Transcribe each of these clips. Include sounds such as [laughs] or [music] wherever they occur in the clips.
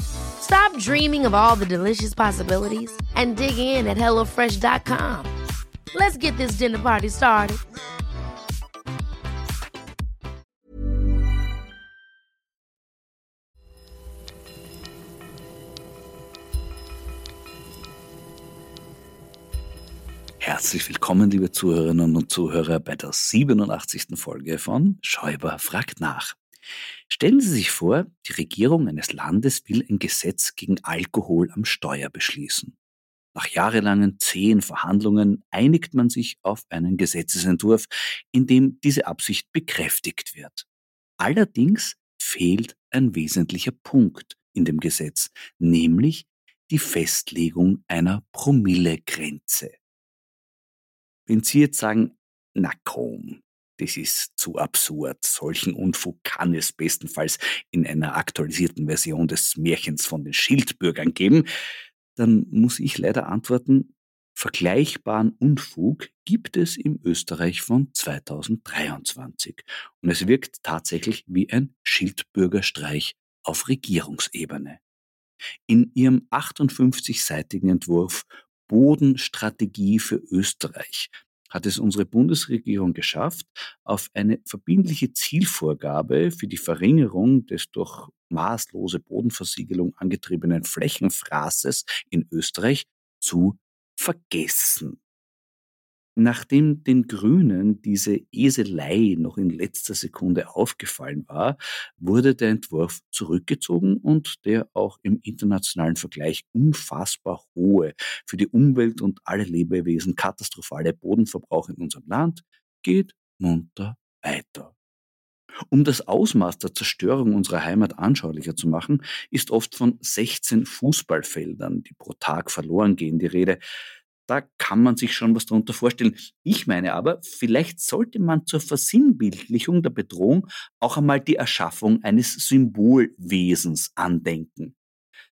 Stop dreaming of all the delicious possibilities and dig in at HelloFresh.com. Let's get this dinner party started. Herzlich willkommen, liebe Zuhörerinnen und Zuhörer, bei der 87. Folge von Schäuber fragt nach. Stellen Sie sich vor, die Regierung eines Landes will ein Gesetz gegen Alkohol am Steuer beschließen. Nach jahrelangen zähen Verhandlungen einigt man sich auf einen Gesetzesentwurf, in dem diese Absicht bekräftigt wird. Allerdings fehlt ein wesentlicher Punkt in dem Gesetz, nämlich die Festlegung einer Promillegrenze. Wenn Sie jetzt sagen, na komm, das ist zu absurd. Solchen Unfug kann es bestenfalls in einer aktualisierten Version des Märchens von den Schildbürgern geben. Dann muss ich leider antworten, vergleichbaren Unfug gibt es im Österreich von 2023. Und es wirkt tatsächlich wie ein Schildbürgerstreich auf Regierungsebene. In ihrem 58-seitigen Entwurf Bodenstrategie für Österreich hat es unsere Bundesregierung geschafft, auf eine verbindliche Zielvorgabe für die Verringerung des durch maßlose Bodenversiegelung angetriebenen Flächenfraßes in Österreich zu vergessen. Nachdem den Grünen diese Eselei noch in letzter Sekunde aufgefallen war, wurde der Entwurf zurückgezogen und der auch im internationalen Vergleich unfassbar hohe, für die Umwelt und alle Lebewesen katastrophale Bodenverbrauch in unserem Land geht munter weiter. Um das Ausmaß der Zerstörung unserer Heimat anschaulicher zu machen, ist oft von 16 Fußballfeldern, die pro Tag verloren gehen, die Rede da kann man sich schon was darunter vorstellen. Ich meine aber, vielleicht sollte man zur Versinnbildlichung der Bedrohung auch einmal die Erschaffung eines Symbolwesens andenken.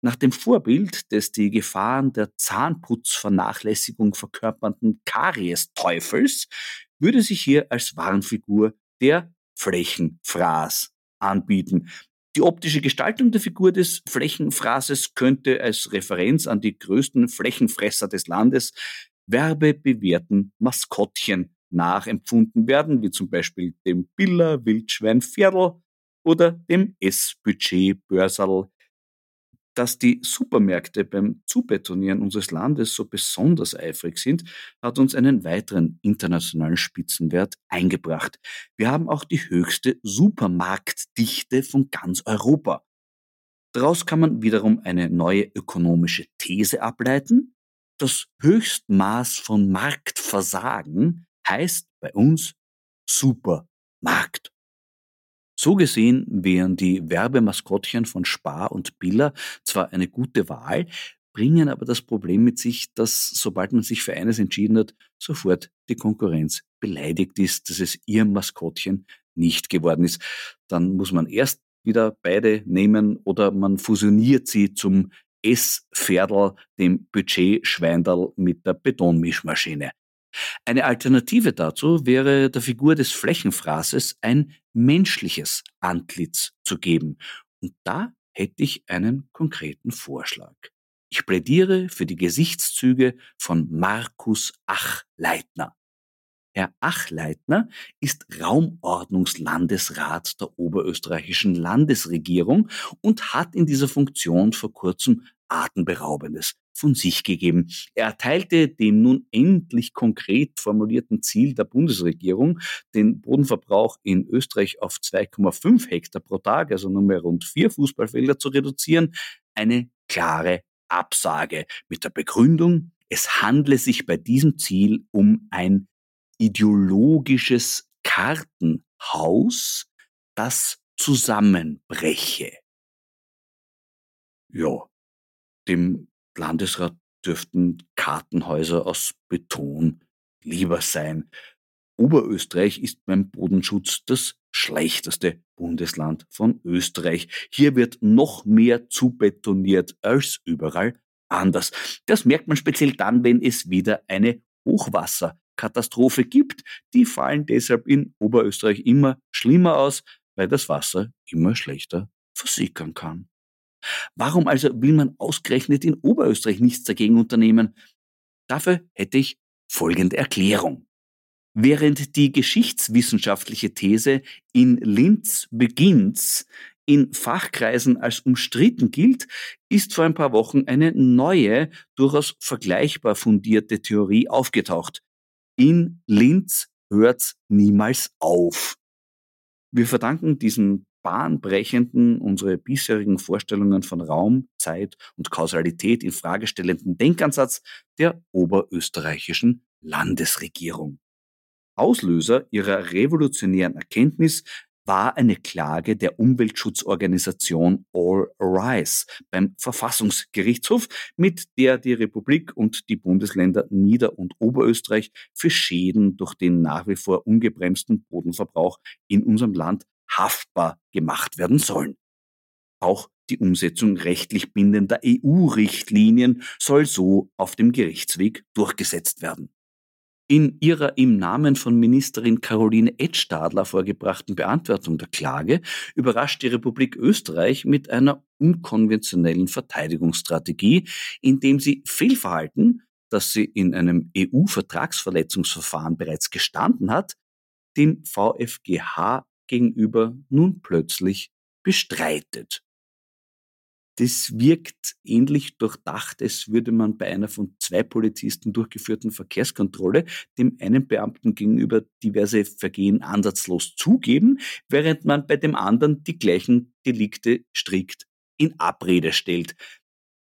Nach dem Vorbild des die Gefahren der Zahnputzvernachlässigung verkörpernden Karies-Teufels würde sich hier als Warnfigur der Flächenfraß anbieten, die optische Gestaltung der Figur des Flächenphrases könnte als Referenz an die größten Flächenfresser des Landes werbebewährten Maskottchen nachempfunden werden, wie zum Beispiel dem Biller Wildschwein Pferdl oder dem S-Budget Börserl dass die Supermärkte beim Zubetonieren unseres Landes so besonders eifrig sind, hat uns einen weiteren internationalen Spitzenwert eingebracht. Wir haben auch die höchste Supermarktdichte von ganz Europa. Daraus kann man wiederum eine neue ökonomische These ableiten. Das Höchstmaß von Marktversagen heißt bei uns Supermarkt. So gesehen wären die Werbemaskottchen von Spar und Biller zwar eine gute Wahl, bringen aber das Problem mit sich, dass sobald man sich für eines entschieden hat, sofort die Konkurrenz beleidigt ist, dass es ihr Maskottchen nicht geworden ist. Dann muss man erst wieder beide nehmen oder man fusioniert sie zum S-Pferdl, dem Budget-Schweindal mit der Betonmischmaschine. Eine Alternative dazu wäre der Figur des Flächenfraßes ein menschliches Antlitz zu geben. Und da hätte ich einen konkreten Vorschlag. Ich plädiere für die Gesichtszüge von Markus Achleitner. Herr Achleitner ist Raumordnungslandesrat der oberösterreichischen Landesregierung und hat in dieser Funktion vor kurzem Atemberaubendes von sich gegeben. Er erteilte dem nun endlich konkret formulierten Ziel der Bundesregierung, den Bodenverbrauch in Österreich auf 2,5 Hektar pro Tag, also nur mehr rund vier Fußballfelder zu reduzieren, eine klare Absage mit der Begründung, es handle sich bei diesem Ziel um ein ideologisches Kartenhaus, das zusammenbreche. Ja, dem Landesrat dürften Kartenhäuser aus Beton lieber sein. Oberösterreich ist beim Bodenschutz das schlechteste Bundesland von Österreich. Hier wird noch mehr zubetoniert als überall anders. Das merkt man speziell dann, wenn es wieder eine Hochwasserkatastrophe gibt. Die fallen deshalb in Oberösterreich immer schlimmer aus, weil das Wasser immer schlechter versickern kann. Warum also will man ausgerechnet in Oberösterreich nichts dagegen unternehmen? Dafür hätte ich folgende Erklärung. Während die geschichtswissenschaftliche These in Linz beginnt, in Fachkreisen als umstritten gilt, ist vor ein paar Wochen eine neue, durchaus vergleichbar fundierte Theorie aufgetaucht. In Linz hört's niemals auf. Wir verdanken diesen bahnbrechenden unsere bisherigen Vorstellungen von Raum, Zeit und Kausalität in fragestellenden Denkansatz der oberösterreichischen Landesregierung. Auslöser ihrer revolutionären Erkenntnis war eine Klage der Umweltschutzorganisation All Rise beim Verfassungsgerichtshof, mit der die Republik und die Bundesländer Nieder- und Oberösterreich für Schäden durch den nach wie vor ungebremsten Bodenverbrauch in unserem Land haftbar gemacht werden sollen. Auch die Umsetzung rechtlich bindender EU-Richtlinien soll so auf dem Gerichtsweg durchgesetzt werden. In ihrer im Namen von Ministerin Caroline Edstadler vorgebrachten Beantwortung der Klage überrascht die Republik Österreich mit einer unkonventionellen Verteidigungsstrategie, indem sie Fehlverhalten, das sie in einem EU-Vertragsverletzungsverfahren bereits gestanden hat, dem VfGH gegenüber nun plötzlich bestreitet. Das wirkt ähnlich durchdacht, als würde man bei einer von zwei Polizisten durchgeführten Verkehrskontrolle dem einen Beamten gegenüber diverse Vergehen ansatzlos zugeben, während man bei dem anderen die gleichen Delikte strikt in Abrede stellt.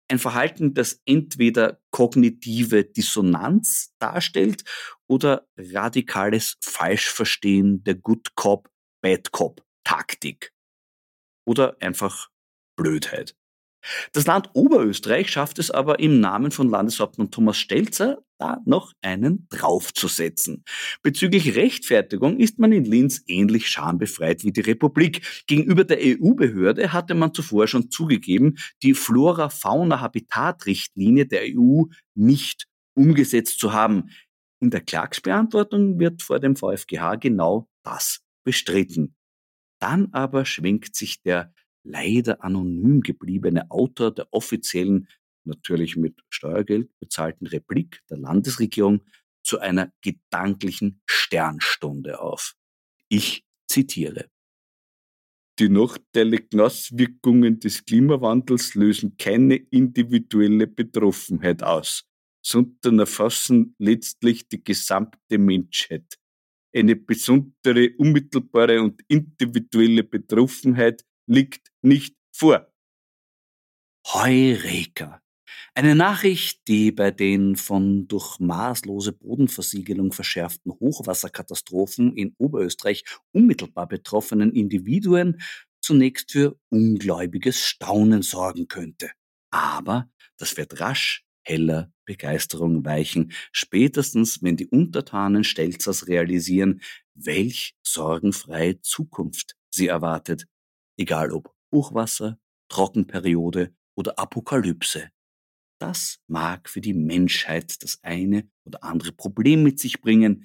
Ein Verhalten, das entweder kognitive Dissonanz darstellt oder radikales Falschverstehen der Good Cop Bad Cop Taktik oder einfach Blödheit. Das Land Oberösterreich schafft es aber im Namen von Landeshauptmann Thomas Stelzer, da noch einen draufzusetzen. Bezüglich Rechtfertigung ist man in Linz ähnlich schambefreit wie die Republik. Gegenüber der EU-Behörde hatte man zuvor schon zugegeben, die Flora-Fauna-Habitat-Richtlinie der EU nicht umgesetzt zu haben. In der Klagsbeantwortung wird vor dem VfGH genau das bestritten. Dann aber schwenkt sich der leider anonym gebliebene Autor der offiziellen, natürlich mit Steuergeld bezahlten Replik der Landesregierung zu einer gedanklichen Sternstunde auf. Ich zitiere. Die nachteiligen Auswirkungen des Klimawandels lösen keine individuelle Betroffenheit aus, sondern erfassen letztlich die gesamte Menschheit eine besondere unmittelbare und individuelle Betroffenheit liegt nicht vor. Heureka! Eine Nachricht, die bei den von durch maßlose Bodenversiegelung verschärften Hochwasserkatastrophen in Oberösterreich unmittelbar betroffenen Individuen zunächst für ungläubiges Staunen sorgen könnte. Aber das wird rasch heller Begeisterung weichen, spätestens wenn die Untertanen Stelzers realisieren, welch sorgenfreie Zukunft sie erwartet, egal ob Hochwasser, Trockenperiode oder Apokalypse. Das mag für die Menschheit das eine oder andere Problem mit sich bringen.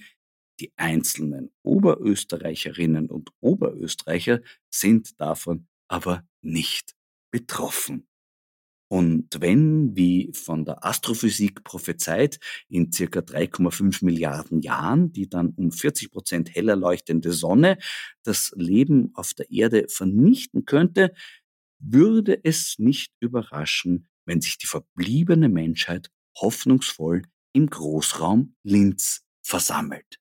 Die einzelnen Oberösterreicherinnen und Oberösterreicher sind davon aber nicht betroffen. Und wenn, wie von der Astrophysik prophezeit, in circa 3,5 Milliarden Jahren die dann um 40 Prozent heller leuchtende Sonne das Leben auf der Erde vernichten könnte, würde es nicht überraschen, wenn sich die verbliebene Menschheit hoffnungsvoll im Großraum Linz versammelt.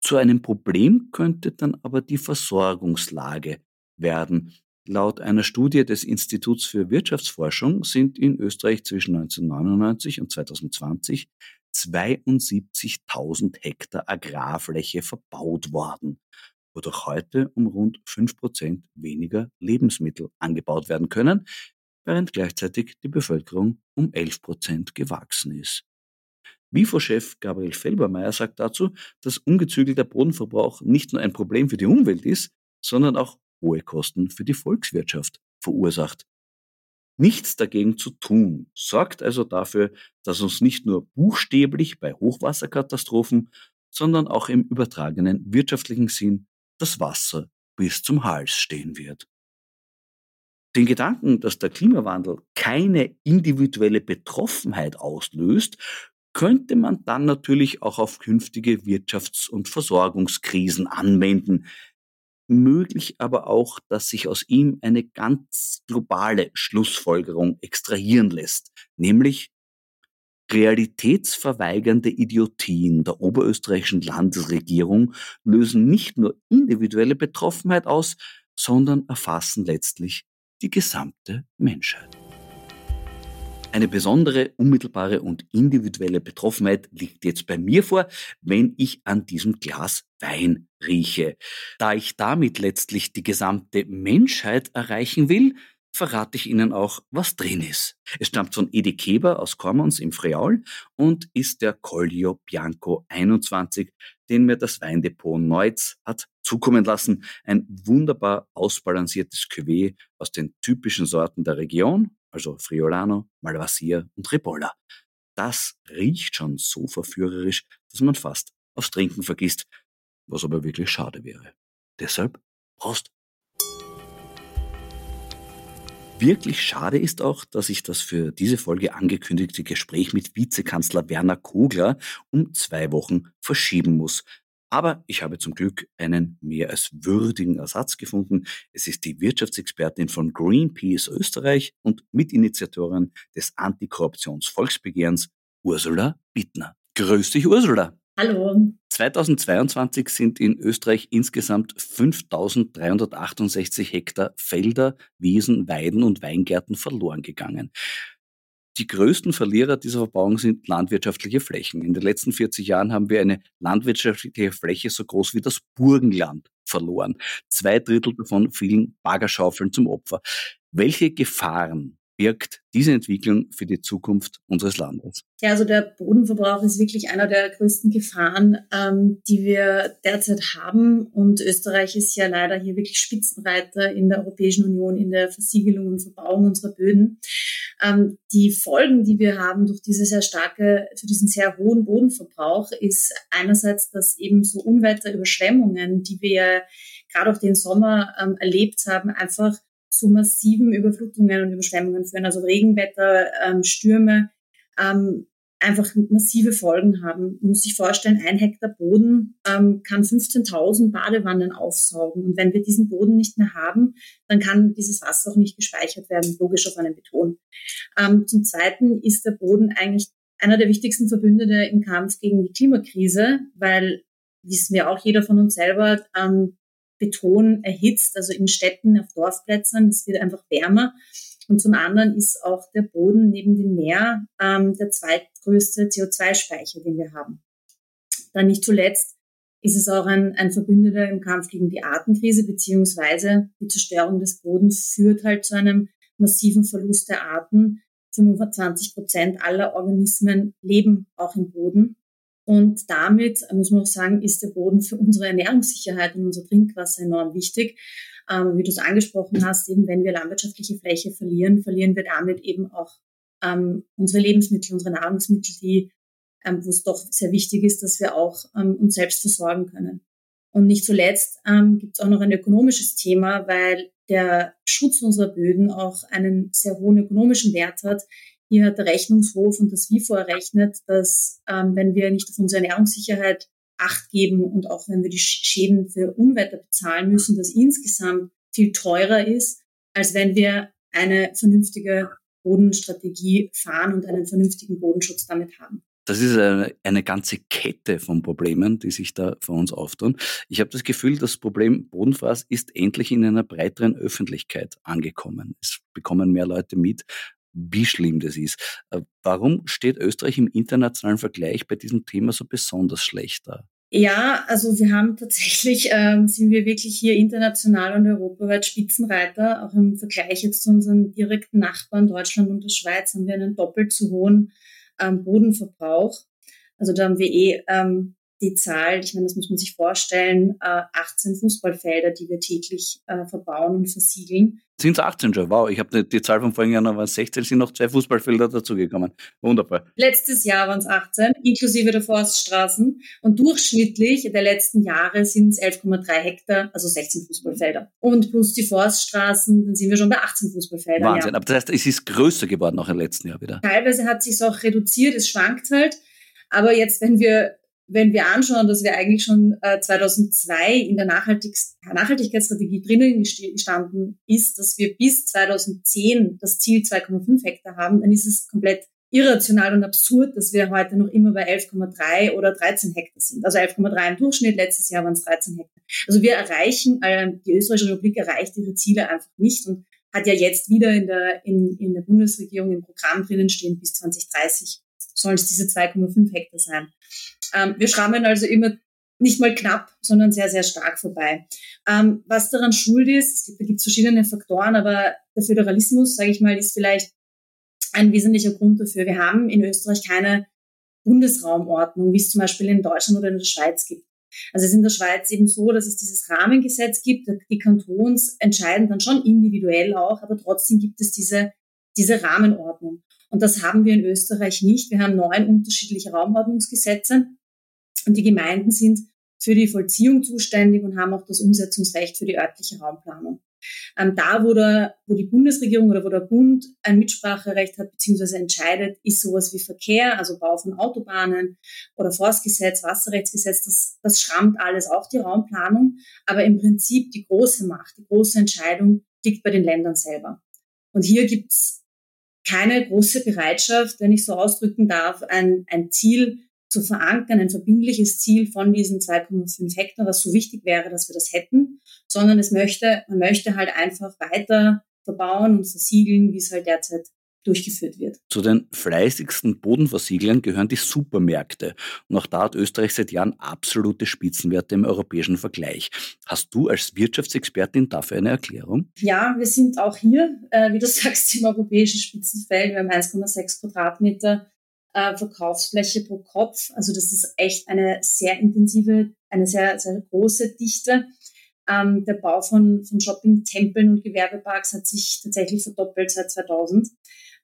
Zu einem Problem könnte dann aber die Versorgungslage werden, Laut einer Studie des Instituts für Wirtschaftsforschung sind in Österreich zwischen 1999 und 2020 72.000 Hektar Agrarfläche verbaut worden, wodurch heute um rund 5% weniger Lebensmittel angebaut werden können, während gleichzeitig die Bevölkerung um 11% gewachsen ist. WIFO-Chef Gabriel Felbermeier sagt dazu, dass ungezügelter Bodenverbrauch nicht nur ein Problem für die Umwelt ist, sondern auch hohe Kosten für die Volkswirtschaft verursacht. Nichts dagegen zu tun sorgt also dafür, dass uns nicht nur buchstäblich bei Hochwasserkatastrophen, sondern auch im übertragenen wirtschaftlichen Sinn das Wasser bis zum Hals stehen wird. Den Gedanken, dass der Klimawandel keine individuelle Betroffenheit auslöst, könnte man dann natürlich auch auf künftige Wirtschafts- und Versorgungskrisen anwenden, möglich aber auch, dass sich aus ihm eine ganz globale Schlussfolgerung extrahieren lässt, nämlich realitätsverweigernde Idiotien der oberösterreichischen Landesregierung lösen nicht nur individuelle Betroffenheit aus, sondern erfassen letztlich die gesamte Menschheit. Eine besondere, unmittelbare und individuelle Betroffenheit liegt jetzt bei mir vor, wenn ich an diesem Glas Wein rieche. Da ich damit letztlich die gesamte Menschheit erreichen will, verrate ich Ihnen auch, was drin ist. Es stammt von Edi Keber aus Commons im Freaul und ist der Collio Bianco 21, den mir das Weindepot Neutz hat zukommen lassen. Ein wunderbar ausbalanciertes Cuvée aus den typischen Sorten der Region, also Friolano, Malvasia und Ribolla. Das riecht schon so verführerisch, dass man fast aufs Trinken vergisst, was aber wirklich schade wäre. Deshalb Prost! Wirklich schade ist auch, dass ich das für diese Folge angekündigte Gespräch mit Vizekanzler Werner Kogler um zwei Wochen verschieben muss. Aber ich habe zum Glück einen mehr als würdigen Ersatz gefunden. Es ist die Wirtschaftsexpertin von Greenpeace Österreich und Mitinitiatorin des Antikorruptionsvolksbegehrens, Ursula Bittner. Grüß dich, Ursula. Hallo. 2022 sind in Österreich insgesamt 5368 Hektar Felder, Wiesen, Weiden und Weingärten verloren gegangen. Die größten Verlierer dieser Verbauung sind landwirtschaftliche Flächen. In den letzten 40 Jahren haben wir eine landwirtschaftliche Fläche so groß wie das Burgenland verloren. Zwei Drittel davon fielen Baggerschaufeln zum Opfer. Welche Gefahren birgt diese Entwicklung für die Zukunft unseres Landes? Ja, also der Bodenverbrauch ist wirklich einer der größten Gefahren, ähm, die wir derzeit haben. Und Österreich ist ja leider hier wirklich Spitzenreiter in der Europäischen Union in der Versiegelung und Verbauung unserer Böden. Ähm, die Folgen, die wir haben durch diese sehr starke, für diesen sehr hohen Bodenverbrauch, ist einerseits, dass eben so Unwetterüberschwemmungen, die wir gerade auch den Sommer ähm, erlebt haben, einfach zu massiven Überflutungen und Überschwemmungen führen. Also Regenwetter, ähm, Stürme ähm, einfach massive Folgen haben. Man muss sich vorstellen, ein Hektar Boden ähm, kann 15.000 Badewannen aufsaugen. Und wenn wir diesen Boden nicht mehr haben, dann kann dieses Wasser auch nicht gespeichert werden, logisch auf einem Beton. Ähm, zum Zweiten ist der Boden eigentlich einer der wichtigsten Verbündete im Kampf gegen die Klimakrise, weil wissen wir auch jeder von uns selber, ähm, Beton erhitzt, also in Städten, auf Dorfplätzen. Es wird einfach wärmer. Und zum anderen ist auch der Boden neben dem Meer ähm, der zweitgrößte CO2-Speicher, den wir haben. Dann nicht zuletzt ist es auch ein, ein Verbündeter im Kampf gegen die Artenkrise, beziehungsweise die Zerstörung des Bodens führt halt zu einem massiven Verlust der Arten, 25 Prozent aller Organismen leben auch im Boden. Und damit, muss man auch sagen, ist der Boden für unsere Ernährungssicherheit und unser Trinkwasser enorm wichtig. Ähm, wie du es angesprochen hast, eben wenn wir landwirtschaftliche Fläche verlieren, verlieren wir damit eben auch ähm, unsere Lebensmittel, unsere Nahrungsmittel, die, ähm, wo es doch sehr wichtig ist, dass wir auch ähm, uns selbst versorgen können. Und nicht zuletzt ähm, gibt es auch noch ein ökonomisches Thema, weil der Schutz unserer Böden auch einen sehr hohen ökonomischen Wert hat. Hier hat der Rechnungshof und das WIFO errechnet, dass ähm, wenn wir nicht auf unsere Ernährungssicherheit Acht geben und auch wenn wir die Schäden für Unwetter bezahlen müssen, das insgesamt viel teurer ist, als wenn wir eine vernünftige Bodenstrategie fahren und einen vernünftigen Bodenschutz damit haben. Das ist eine, eine, ganze Kette von Problemen, die sich da vor uns auftun. Ich habe das Gefühl, das Problem Bodenfraß ist endlich in einer breiteren Öffentlichkeit angekommen. Es bekommen mehr Leute mit, wie schlimm das ist. Äh, warum steht Österreich im internationalen Vergleich bei diesem Thema so besonders schlecht da? Ja, also wir haben tatsächlich, ähm, sind wir wirklich hier international und europaweit Spitzenreiter. Auch im Vergleich jetzt zu unseren direkten Nachbarn Deutschland und der Schweiz haben wir einen doppelt so hohen ähm, Bodenverbrauch. Also da haben wir eh ähm, die Zahl, ich meine, das muss man sich vorstellen, äh, 18 Fußballfelder, die wir täglich äh, verbauen und versiegeln. Sind es 18 schon? Wow, ich habe die, die, Zahl von vorigen Jahr noch waren 16, sind noch zwei Fußballfelder dazugekommen. Wunderbar. Letztes Jahr waren es 18, inklusive der Forststraßen. Und durchschnittlich der letzten Jahre sind es 11,3 Hektar, also 16 Fußballfelder. Und plus die Forststraßen, dann sind wir schon bei 18 Fußballfeldern. Wahnsinn, ja. aber das heißt, es ist größer geworden auch im letzten Jahr wieder. Teilweise hat es sich auch reduziert, es schwankt halt. Aber jetzt, wenn wir wenn wir anschauen, dass wir eigentlich schon äh, 2002 in der Nachhaltigs Nachhaltigkeitsstrategie drinnen gestanden ist, dass wir bis 2010 das Ziel 2,5 Hektar haben, dann ist es komplett irrational und absurd, dass wir heute noch immer bei 11,3 oder 13 Hektar sind. Also 11,3 im Durchschnitt, letztes Jahr waren es 13 Hektar. Also wir erreichen, äh, die österreichische Republik erreicht ihre Ziele einfach nicht und hat ja jetzt wieder in der, in, in der Bundesregierung im Programm drinnen stehen, bis 2030 sollen es diese 2,5 Hektar sein. Ähm, wir schrammen also immer nicht mal knapp, sondern sehr, sehr stark vorbei. Ähm, was daran schuld ist, es gibt, da gibt verschiedene Faktoren, aber der Föderalismus, sage ich mal, ist vielleicht ein wesentlicher Grund dafür. Wir haben in Österreich keine Bundesraumordnung, wie es zum Beispiel in Deutschland oder in der Schweiz gibt. Also es ist in der Schweiz eben so, dass es dieses Rahmengesetz gibt. Die Kantons entscheiden dann schon individuell auch, aber trotzdem gibt es diese, diese Rahmenordnung. Und das haben wir in Österreich nicht. Wir haben neun unterschiedliche Raumordnungsgesetze und die Gemeinden sind für die Vollziehung zuständig und haben auch das Umsetzungsrecht für die örtliche Raumplanung. Ähm, da, wo, der, wo die Bundesregierung oder wo der Bund ein Mitspracherecht hat bzw. entscheidet, ist sowas wie Verkehr, also Bau von Autobahnen oder Forstgesetz, Wasserrechtsgesetz, das, das schrammt alles auch die Raumplanung. Aber im Prinzip die große Macht, die große Entscheidung liegt bei den Ländern selber. Und hier gibt's keine große Bereitschaft, wenn ich so ausdrücken darf, ein, ein Ziel zu verankern, ein verbindliches Ziel von diesen 2,5 Hektar, was so wichtig wäre, dass wir das hätten, sondern es möchte, man möchte halt einfach weiter verbauen und versiegeln, wie es halt derzeit durchgeführt wird. Zu den fleißigsten Bodenversieglern gehören die Supermärkte. Und auch da hat Österreich seit Jahren absolute Spitzenwerte im europäischen Vergleich. Hast du als Wirtschaftsexpertin dafür eine Erklärung? Ja, wir sind auch hier, äh, wie du [laughs] sagst, im europäischen Spitzenfeld. Wir haben 1,6 Quadratmeter äh, Verkaufsfläche pro Kopf. Also das ist echt eine sehr intensive, eine sehr, sehr große Dichte. Ähm, der Bau von, von Shopping-Tempeln und Gewerbeparks hat sich tatsächlich verdoppelt seit 2000.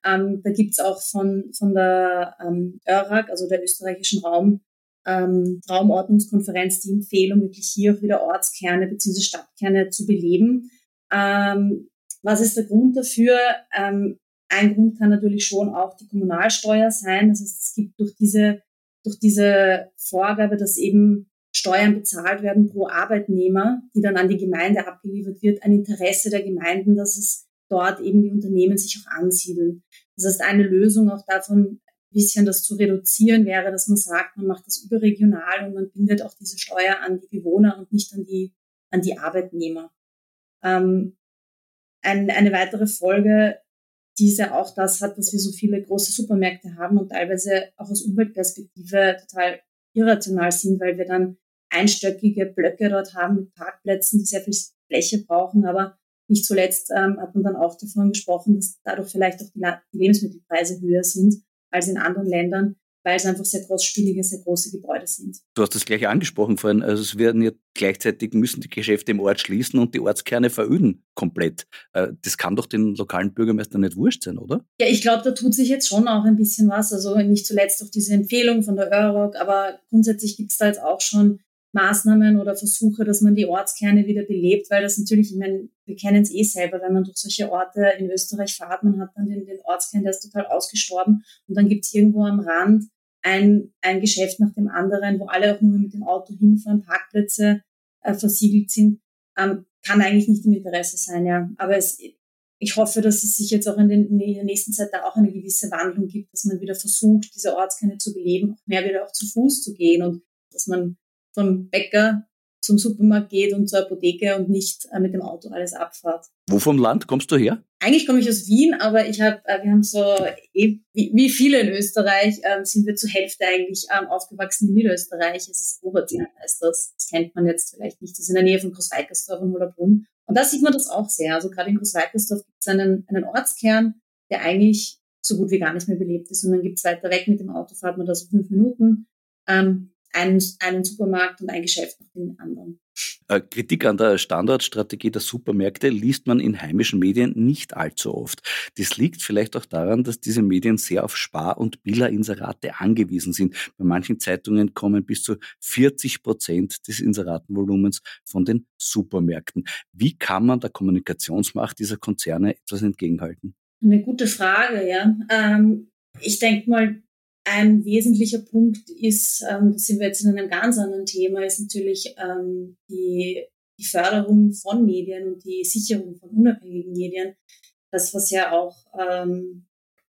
Ähm, da gibt's auch von, von der ähm, ÖRAG, also der österreichischen Raum, ähm, Raumordnungskonferenz, die Empfehlung, wirklich hier auch wieder Ortskerne bzw. Stadtkerne zu beleben. Ähm, was ist der Grund dafür? Ähm, ein Grund kann natürlich schon auch die Kommunalsteuer sein. Das heißt, es gibt durch diese, durch diese Vorgabe, dass eben Steuern bezahlt werden pro Arbeitnehmer, die dann an die Gemeinde abgeliefert wird, ein Interesse der Gemeinden, dass es dort eben die Unternehmen sich auch ansiedeln. Das heißt, eine Lösung auch davon, ein bisschen das zu reduzieren, wäre, dass man sagt, man macht das überregional und man bindet auch diese Steuer an die Bewohner und nicht an die, an die Arbeitnehmer. Ähm, ein, eine weitere Folge diese auch das hat, dass wir so viele große Supermärkte haben und teilweise auch aus Umweltperspektive total irrational sind, weil wir dann einstöckige Blöcke dort haben mit Parkplätzen, die sehr viel Fläche brauchen, aber nicht zuletzt ähm, hat man dann auch davon gesprochen, dass dadurch vielleicht auch die, die Lebensmittelpreise höher sind als in anderen Ländern weil es einfach sehr großspielige, sehr große Gebäude sind. Du hast das gleich angesprochen vorhin. Also es werden ja gleichzeitig müssen die Geschäfte im Ort schließen und die Ortskerne veröden komplett. Äh, das kann doch den lokalen Bürgermeistern nicht wurscht sein, oder? Ja, ich glaube, da tut sich jetzt schon auch ein bisschen was. Also nicht zuletzt auch diese Empfehlung von der Euroc, aber grundsätzlich gibt es da jetzt auch schon Maßnahmen oder Versuche, dass man die Ortskerne wieder belebt, weil das natürlich, ich meine, wir kennen es eh selber, wenn man durch solche Orte in Österreich fährt, man hat dann den, den Ortskern, der ist total ausgestorben und dann gibt es irgendwo am Rand ein, ein Geschäft nach dem anderen, wo alle auch nur mit dem Auto hinfahren, Parkplätze äh, versiegelt sind, ähm, kann eigentlich nicht im Interesse sein, ja. Aber es, ich hoffe, dass es sich jetzt auch in, den, in der nächsten Zeit da auch eine gewisse Wandlung gibt, dass man wieder versucht, diese Ortskerne zu beleben, mehr wieder auch zu Fuß zu gehen und dass man vom Bäcker zum Supermarkt geht und zur Apotheke und nicht äh, mit dem Auto alles abfahrt. Wo vom Land kommst du her? Eigentlich komme ich aus Wien, aber ich habe, äh, wir haben so, eh, wie, wie, viele in Österreich, äh, sind wir zur Hälfte eigentlich ähm, aufgewachsen in Niederösterreich. Es ist Oberzell, heißt das. Das kennt man jetzt vielleicht nicht. Das ist in der Nähe von Großweikersdorf und Hollerbrunn. Und da sieht man das auch sehr. Also gerade in Großweikersdorf gibt es einen, einen Ortskern, der eigentlich so gut wie gar nicht mehr belebt ist. Und dann gibt es weiter weg mit dem Auto, fahrt man da so fünf Minuten. Ähm, einen, einen Supermarkt und ein Geschäft nach dem anderen. Äh, Kritik an der Standortstrategie der Supermärkte liest man in heimischen Medien nicht allzu oft. Das liegt vielleicht auch daran, dass diese Medien sehr auf Spar- und Billa-Inserate angewiesen sind. Bei manchen Zeitungen kommen bis zu 40 Prozent des Inseratenvolumens von den Supermärkten. Wie kann man der Kommunikationsmacht dieser Konzerne etwas entgegenhalten? Eine gute Frage, ja. Ähm, ich denke mal, ein wesentlicher Punkt ist, ähm, da sind wir jetzt in einem ganz anderen Thema, ist natürlich ähm, die, die Förderung von Medien und die Sicherung von unabhängigen Medien. Das, was ja auch ähm,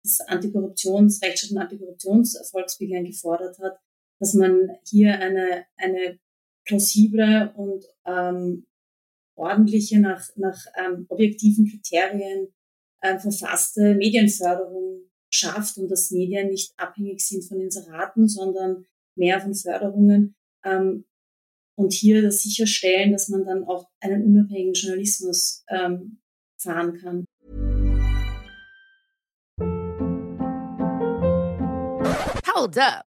das Antikorruptions-, Rechtsstaat- und Antikorruptionsvolksbegehren gefordert hat, dass man hier eine, eine plausible und ähm, ordentliche, nach, nach ähm, objektiven Kriterien äh, verfasste Medienförderung schafft und dass Medien nicht abhängig sind von Inseraten, sondern mehr von Förderungen. Ähm, und hier das sicherstellen, dass man dann auch einen unabhängigen Journalismus ähm, fahren kann. Hold up.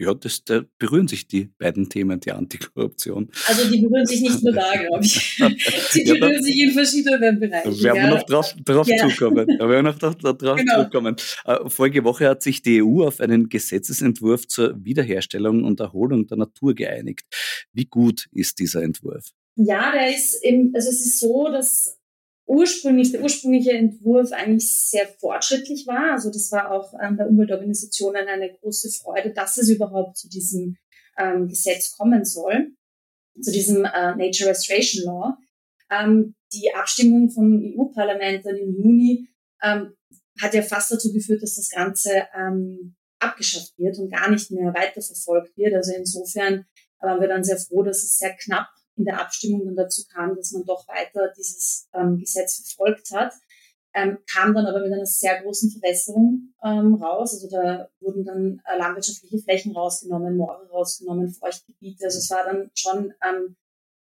Ja, das, da berühren sich die beiden Themen, die Antikorruption. Also die berühren sich nicht nur da, glaube ich. Sie [laughs] ja, berühren sich in verschiedenen Bereichen. Da werden wir noch drauf, drauf ja. zukommen. Da werden wir noch drauf, drauf genau. zukommen. Äh, vorige Woche hat sich die EU auf einen Gesetzesentwurf zur Wiederherstellung und Erholung der Natur geeinigt. Wie gut ist dieser Entwurf? Ja, der ist, im, also es ist so, dass ursprünglich, der ursprüngliche Entwurf eigentlich sehr fortschrittlich war. Also das war auch ähm, der Umweltorganisationen eine große Freude, dass es überhaupt zu diesem ähm, Gesetz kommen soll, zu diesem äh, Nature Restoration Law. Ähm, die Abstimmung vom EU-Parlament dann im Juni ähm, hat ja fast dazu geführt, dass das Ganze ähm, abgeschafft wird und gar nicht mehr weiterverfolgt wird. Also insofern waren wir dann sehr froh, dass es sehr knapp in der Abstimmung dann dazu kam, dass man doch weiter dieses ähm, Gesetz verfolgt hat. Ähm, kam dann aber mit einer sehr großen Verbesserung ähm, raus. Also da wurden dann äh, landwirtschaftliche Flächen rausgenommen, Moore rausgenommen, Feuchtgebiete. Also es war dann schon, ähm,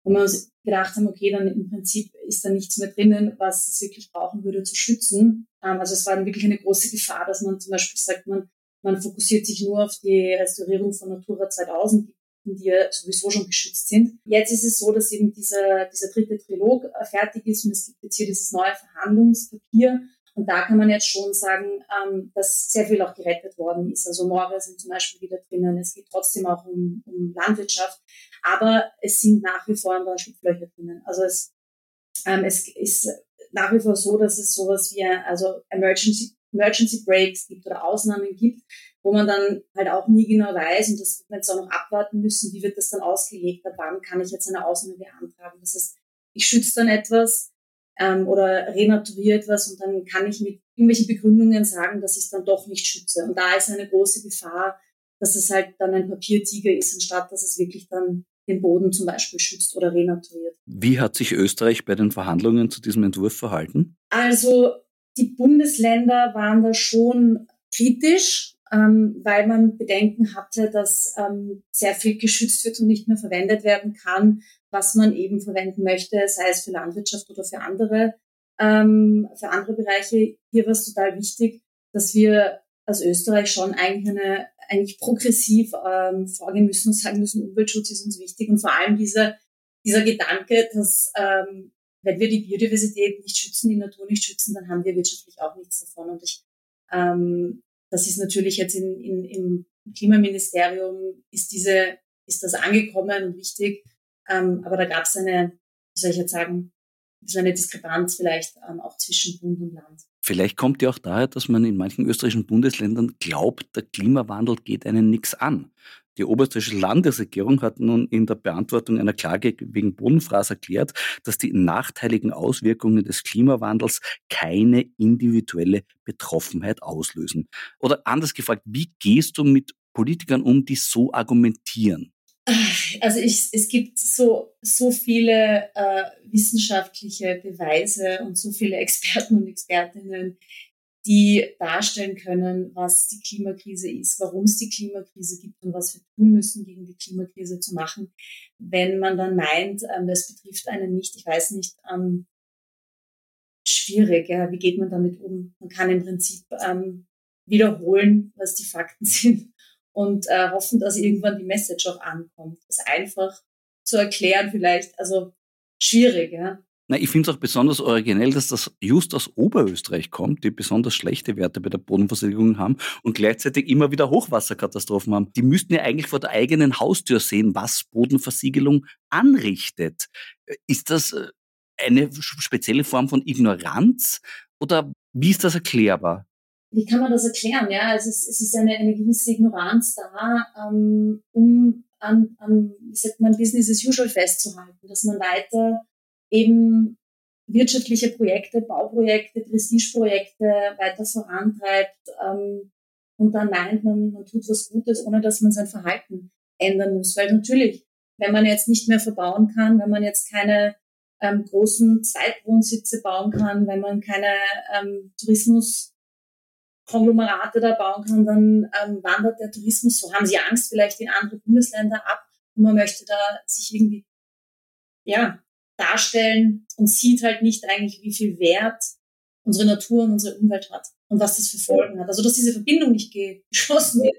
wo wir uns gedacht haben, okay, dann im Prinzip ist da nichts mehr drinnen, was es wirklich brauchen würde zu schützen. Ähm, also es war dann wirklich eine große Gefahr, dass man zum Beispiel sagt, man, man fokussiert sich nur auf die Restaurierung von Natura 2000 die ja sowieso schon geschützt sind. Jetzt ist es so, dass eben dieser, dieser dritte Trilog äh, fertig ist und es gibt jetzt hier dieses neue Verhandlungspapier. Und da kann man jetzt schon sagen, ähm, dass sehr viel auch gerettet worden ist. Also Moore sind zum Beispiel wieder drinnen. Es geht trotzdem auch um, um Landwirtschaft. Aber es sind nach wie vor ein paar Schlupflöcher drinnen. Also es, ähm, es ist nach wie vor so, dass es sowas wie also Emergency, Emergency Breaks gibt oder Ausnahmen gibt, wo man dann halt auch nie genau weiß, und das wird man jetzt auch noch abwarten müssen, wie wird das dann ausgelegt, ab wann kann ich jetzt eine Ausnahme beantragen. Das heißt, ich schütze dann etwas, ähm, oder renaturiert was und dann kann ich mit irgendwelchen Begründungen sagen, dass ich es dann doch nicht schütze. Und da ist eine große Gefahr, dass es halt dann ein Papiertiger ist, anstatt dass es wirklich dann den Boden zum Beispiel schützt oder renaturiert. Wie hat sich Österreich bei den Verhandlungen zu diesem Entwurf verhalten? Also die Bundesländer waren da schon kritisch, ähm, weil man Bedenken hatte, dass ähm, sehr viel geschützt wird und nicht mehr verwendet werden kann, was man eben verwenden möchte, sei es für Landwirtschaft oder für andere, ähm, für andere Bereiche. Hier war es total wichtig, dass wir als Österreich schon eigentlich eine eigentlich progressiv ähm, vorgehen müssen und sagen müssen, Umweltschutz ist uns wichtig und vor allem dieser dieser Gedanke, dass ähm, wenn wir die Biodiversität nicht schützen, die Natur nicht schützen, dann haben wir wirtschaftlich auch nichts davon. Und ich, ähm, das ist natürlich jetzt in, in, im Klimaministerium ist diese, ist das angekommen und wichtig. Ähm, aber da gab es eine, wie soll ich jetzt sagen, so eine Diskrepanz vielleicht ähm, auch zwischen Bund und Land. Vielleicht kommt ja auch daher, dass man in manchen österreichischen Bundesländern glaubt, der Klimawandel geht einen nichts an. Die oberösterreichische Landesregierung hat nun in der Beantwortung einer Klage wegen Bodenfraß erklärt, dass die nachteiligen Auswirkungen des Klimawandels keine individuelle Betroffenheit auslösen. Oder anders gefragt, wie gehst du mit Politikern um, die so argumentieren? Also ich, es gibt so, so viele äh, wissenschaftliche Beweise und so viele Experten und Expertinnen, die darstellen können, was die Klimakrise ist, warum es die Klimakrise gibt und was wir tun müssen, gegen die Klimakrise zu machen. Wenn man dann meint, ähm, das betrifft einen nicht, ich weiß nicht, ähm, schwierig, ja, wie geht man damit um? Man kann im Prinzip ähm, wiederholen, was die Fakten [laughs] sind und äh, hoffen, dass irgendwann die Message auch ankommt. Das einfach zu erklären vielleicht, also schwierig, ja. Na, ich finde es auch besonders originell, dass das just aus Oberösterreich kommt, die besonders schlechte Werte bei der Bodenversiegelung haben und gleichzeitig immer wieder Hochwasserkatastrophen haben. Die müssten ja eigentlich vor der eigenen Haustür sehen, was Bodenversiegelung anrichtet. Ist das äh, eine spezielle Form von Ignoranz oder wie ist das erklärbar? Wie kann man das erklären? Ja, also es, es ist eine, eine gewisse Ignoranz da, ähm, um an, an, wie sagt man, Business as usual festzuhalten, dass man weiter eben wirtschaftliche Projekte, Bauprojekte, Prestigeprojekte weiter vorantreibt ähm, und dann meint man, man tut was Gutes, ohne dass man sein Verhalten ändern muss. Weil natürlich, wenn man jetzt nicht mehr verbauen kann, wenn man jetzt keine ähm, großen Zweitwohnsitze bauen kann, wenn man keine ähm, Tourismuskonglomerate da bauen kann, dann ähm, wandert der Tourismus, so haben sie Angst, vielleicht in andere Bundesländer ab und man möchte da sich irgendwie ja, darstellen und sieht halt nicht eigentlich, wie viel Wert unsere Natur und unsere Umwelt hat und was das für Folgen hat. Also, dass diese Verbindung nicht geschlossen wird,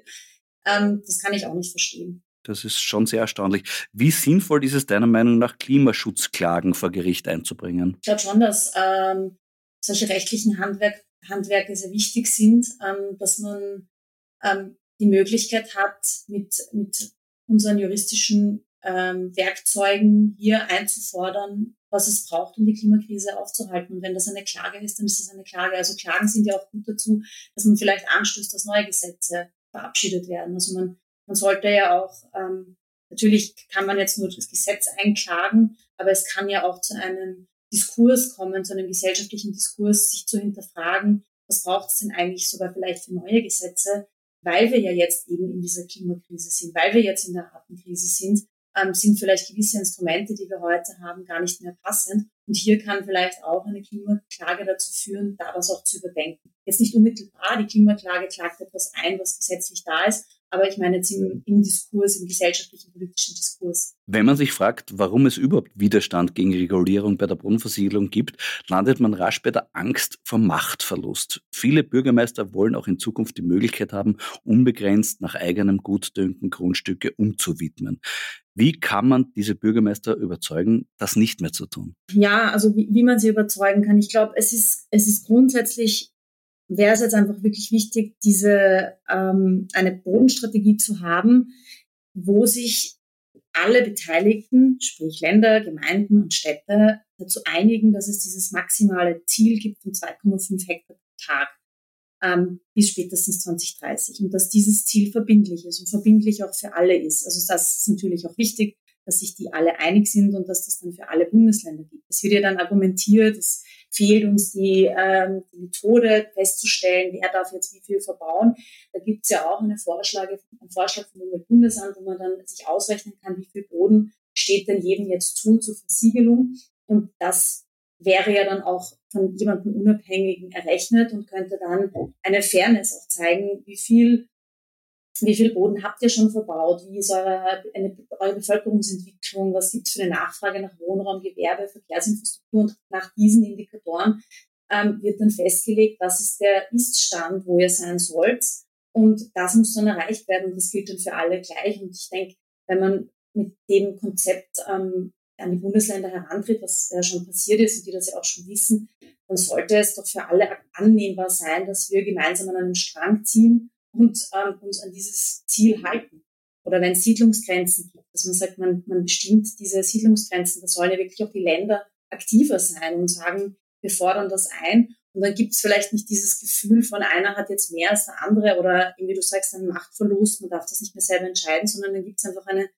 ähm, das kann ich auch nicht verstehen. Das ist schon sehr erstaunlich. Wie sinnvoll ist es deiner Meinung nach, Klimaschutzklagen vor Gericht einzubringen? Ich glaube schon, dass ähm, solche rechtlichen Handwerk, Handwerke sehr wichtig sind, ähm, dass man ähm, die Möglichkeit hat, mit, mit unseren juristischen ähm, Werkzeugen hier einzufordern, was es braucht, um die Klimakrise aufzuhalten. Und wenn das eine Klage ist, dann ist das eine Klage. Also Klagen sind ja auch gut dazu, dass man vielleicht anstößt, dass neue Gesetze verabschiedet werden. Also man, man sollte ja auch, ähm, natürlich kann man jetzt nur das Gesetz einklagen, aber es kann ja auch zu einem Diskurs kommen, zu einem gesellschaftlichen Diskurs, sich zu hinterfragen, was braucht es denn eigentlich sogar vielleicht für neue Gesetze, weil wir ja jetzt eben in dieser Klimakrise sind, weil wir jetzt in der Artenkrise sind ähm, sind vielleicht gewisse Instrumente, die wir heute haben, gar nicht mehr passend. Und hier kann vielleicht auch eine Klimaklage dazu führen, da das auch zu überdenken. Jetzt nicht unmittelbar, die Klimaklage klagt etwas ein, was gesetzlich da ist, aber ich meine jetzt im, im Diskurs, im gesellschaftlichen, politischen Diskurs. Wenn man sich fragt, warum es überhaupt Widerstand gegen Regulierung bei der Bodenversiegelung gibt, landet man rasch bei der Angst vor Machtverlust. Viele Bürgermeister wollen auch in Zukunft die Möglichkeit haben, unbegrenzt nach eigenem Gutdünken Grundstücke umzuwidmen. Wie kann man diese Bürgermeister überzeugen, das nicht mehr zu tun? Ja, also wie, wie man sie überzeugen kann. Ich glaube, es ist, es ist grundsätzlich, wäre es jetzt einfach wirklich wichtig, diese ähm, eine Bodenstrategie zu haben, wo sich alle Beteiligten, sprich Länder, Gemeinden und Städte, dazu einigen, dass es dieses maximale Ziel gibt von 2,5 Hektar pro Tag ähm, bis spätestens 2030 und dass dieses Ziel verbindlich ist und verbindlich auch für alle ist. Also das ist natürlich auch wichtig, dass sich die alle einig sind und dass das dann für alle Bundesländer gibt. Es wird ja dann argumentiert, es fehlt uns die, ähm, die Methode festzustellen, wer darf jetzt wie viel verbauen. Da gibt es ja auch eine Vorschlag, einen Vorschlag vom Umweltbundesamt, wo man dann sich ausrechnen kann, wie viel Boden steht denn jedem jetzt zu zur Versiegelung. Und das wäre ja dann auch von jemandem Unabhängigen errechnet und könnte dann eine Fairness auch zeigen, wie viel wie viel Boden habt ihr schon verbaut? Wie ist eure, eine, eure Bevölkerungsentwicklung? Was gibt es für eine Nachfrage nach Wohnraum, Gewerbe, Verkehrsinfrastruktur? Und nach diesen Indikatoren ähm, wird dann festgelegt, was ist der Iststand, wo ihr sein sollt. Und das muss dann erreicht werden das gilt dann für alle gleich. Und ich denke, wenn man mit dem Konzept ähm, an die Bundesländer herantritt, was ja schon passiert ist und die das ja auch schon wissen, dann sollte es doch für alle annehmbar sein, dass wir gemeinsam an einem Strang ziehen und ähm, uns an dieses Ziel halten. Oder wenn es Siedlungsgrenzen gibt, dass man sagt, man, man bestimmt diese Siedlungsgrenzen, da sollen ja wirklich auch die Länder aktiver sein und sagen, wir fordern das ein. Und dann gibt es vielleicht nicht dieses Gefühl von einer hat jetzt mehr als der andere oder wie du sagst, einen Machtverlust, man darf das nicht mehr selber entscheiden, sondern dann gibt es einfach eine,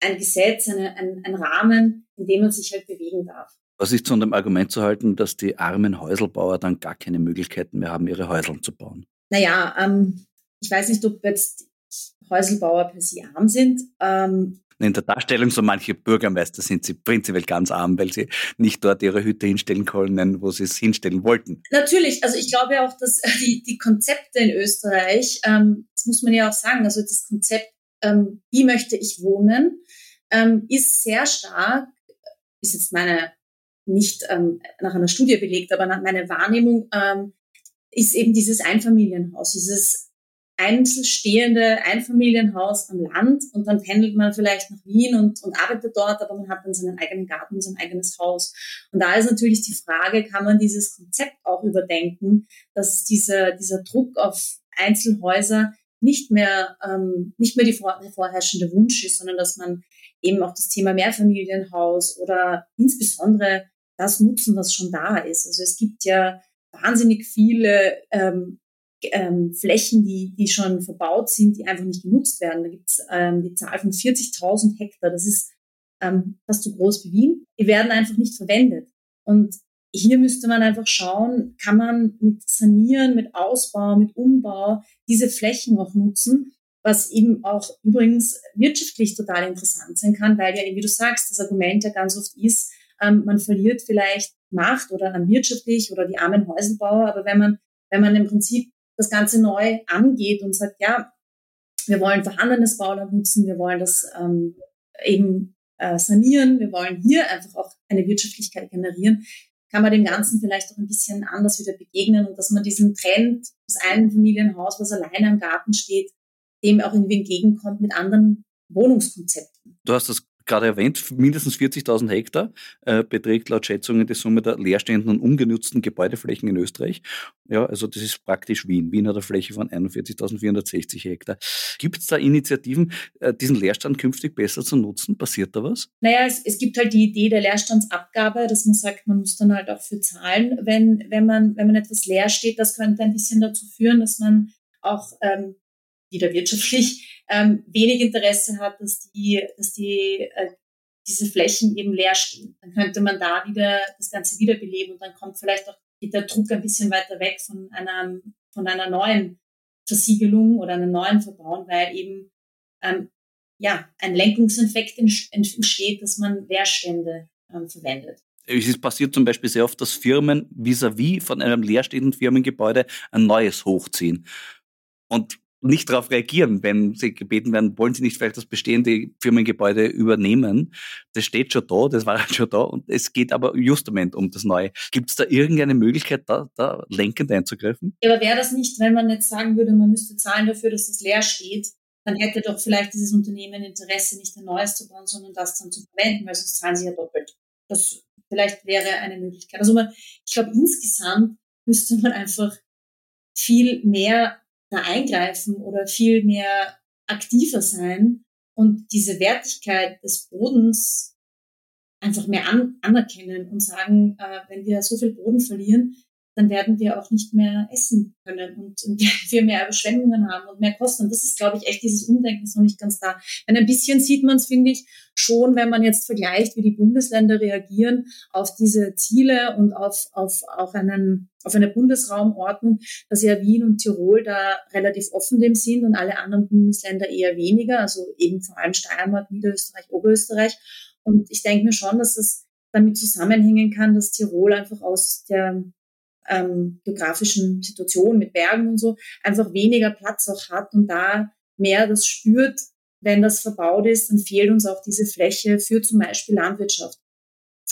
ein Gesetz, eine, ein, ein Rahmen, in dem man sich halt bewegen darf. Was ist zu dem Argument zu halten, dass die armen Häuselbauer dann gar keine Möglichkeiten mehr haben, ihre Häuseln zu bauen? Naja, ähm, ich weiß nicht, ob jetzt Häuselbauer per se arm sind. Ähm, in der Darstellung so manche Bürgermeister sind sie prinzipiell ganz arm, weil sie nicht dort ihre Hütte hinstellen können, wo sie es hinstellen wollten. Natürlich, also ich glaube auch, dass [laughs] die, die Konzepte in Österreich, ähm, das muss man ja auch sagen, also das Konzept, ähm, wie möchte ich wohnen, ähm, ist sehr stark, ist jetzt meine nicht ähm, nach einer Studie belegt, aber nach meiner Wahrnehmung ähm, ist eben dieses Einfamilienhaus, dieses einzelstehende Einfamilienhaus am Land und dann pendelt man vielleicht nach Wien und, und arbeitet dort, aber man hat dann seinen eigenen Garten, sein eigenes Haus. Und da ist natürlich die Frage, kann man dieses Konzept auch überdenken, dass dieser, dieser Druck auf Einzelhäuser nicht mehr, ähm, nicht mehr die vor, vorherrschende Wunsch ist, sondern dass man eben auch das Thema Mehrfamilienhaus oder insbesondere das nutzen, was schon da ist. Also es gibt ja wahnsinnig viele ähm, ähm, Flächen, die, die schon verbaut sind, die einfach nicht genutzt werden. Da gibt es ähm, die Zahl von 40.000 Hektar. Das ist ähm, fast so groß wie Wien. Die werden einfach nicht verwendet. Und hier müsste man einfach schauen, kann man mit Sanieren, mit Ausbau, mit Umbau diese Flächen auch nutzen, was eben auch übrigens wirtschaftlich total interessant sein kann, weil ja, wie du sagst, das Argument ja ganz oft ist, ähm, man verliert vielleicht Macht oder an wirtschaftlich oder die armen Häuselbauer, aber wenn man, wenn man im Prinzip das Ganze neu angeht und sagt, ja, wir wollen vorhandenes Bauland nutzen, wir wollen das ähm, eben äh, sanieren, wir wollen hier einfach auch eine Wirtschaftlichkeit generieren, kann man dem Ganzen vielleicht auch ein bisschen anders wieder begegnen und dass man diesen Trend, das Einfamilienhaus, was alleine am Garten steht, dem auch irgendwie entgegenkommt mit anderen Wohnungskonzepten. Du hast das gerade erwähnt, mindestens 40.000 Hektar äh, beträgt laut Schätzungen die Summe der leerstehenden und ungenutzten Gebäudeflächen in Österreich. Ja, also das ist praktisch Wien. Wien hat eine Fläche von 41.460 Hektar. Gibt es da Initiativen, äh, diesen Leerstand künftig besser zu nutzen? Passiert da was? Naja, es, es gibt halt die Idee der Leerstandsabgabe, dass man sagt, man muss dann halt auch für zahlen, wenn, wenn, man, wenn man etwas leer steht. Das könnte ein bisschen dazu führen, dass man auch ähm, wieder wirtschaftlich ähm, wenig Interesse hat, dass die, dass die äh, diese Flächen eben leer stehen. Dann könnte man da wieder das Ganze wiederbeleben und dann kommt vielleicht auch geht der Druck ein bisschen weiter weg von einer, von einer neuen Versiegelung oder einem neuen Verbauen, weil eben ähm, ja, ein Lenkungseffekt entsteht, dass man Leerstände ähm, verwendet. Es passiert zum Beispiel sehr oft, dass Firmen vis-à-vis -vis von einem leerstehenden Firmengebäude ein neues hochziehen. Und nicht darauf reagieren, wenn sie gebeten werden, wollen sie nicht vielleicht das bestehende Firmengebäude übernehmen. Das steht schon da, das war [laughs] schon da und es geht aber justament um das Neue. Gibt es da irgendeine Möglichkeit, da, da lenkend einzugreifen? Ja, aber wäre das nicht, wenn man jetzt sagen würde, man müsste zahlen dafür, dass das leer steht, dann hätte doch vielleicht dieses Unternehmen Interesse, nicht ein neues zu bauen, sondern das dann zu verwenden, weil sonst zahlen sie ja doppelt. Das vielleicht wäre eine Möglichkeit. Also man, ich glaube, insgesamt müsste man einfach viel mehr da eingreifen oder viel mehr aktiver sein und diese Wertigkeit des Bodens einfach mehr an, anerkennen und sagen, äh, wenn wir so viel Boden verlieren, dann werden wir auch nicht mehr essen können und, und [laughs] wir mehr Überschwemmungen haben und mehr Kosten. Und das ist, glaube ich, echt dieses Umdenken ist noch nicht ganz da. Denn ein bisschen sieht man es, finde ich, schon, wenn man jetzt vergleicht, wie die Bundesländer reagieren auf diese Ziele und auf, auf auch einen, auf eine Bundesraumordnung, dass ja Wien und Tirol da relativ offen dem sind und alle anderen Bundesländer eher weniger, also eben vor allem Steiermark, Niederösterreich, Oberösterreich. Und ich denke mir schon, dass es damit zusammenhängen kann, dass Tirol einfach aus der ähm, geografischen Situation mit Bergen und so einfach weniger Platz auch hat und da mehr das spürt, wenn das verbaut ist, dann fehlt uns auch diese Fläche für zum Beispiel Landwirtschaft.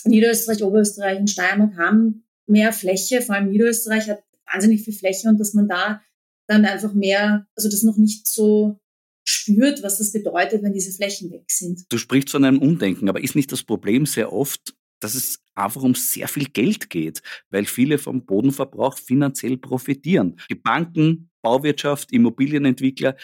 Niederösterreich, Oberösterreich und Steiermark haben mehr Fläche, vor allem Niederösterreich hat wahnsinnig viel Fläche und dass man da dann einfach mehr, also das noch nicht so spürt, was das bedeutet, wenn diese Flächen weg sind. Du sprichst von einem Umdenken, aber ist nicht das Problem sehr oft, dass es einfach um sehr viel Geld geht, weil viele vom Bodenverbrauch finanziell profitieren. Die Banken, Bauwirtschaft, Immobilienentwickler.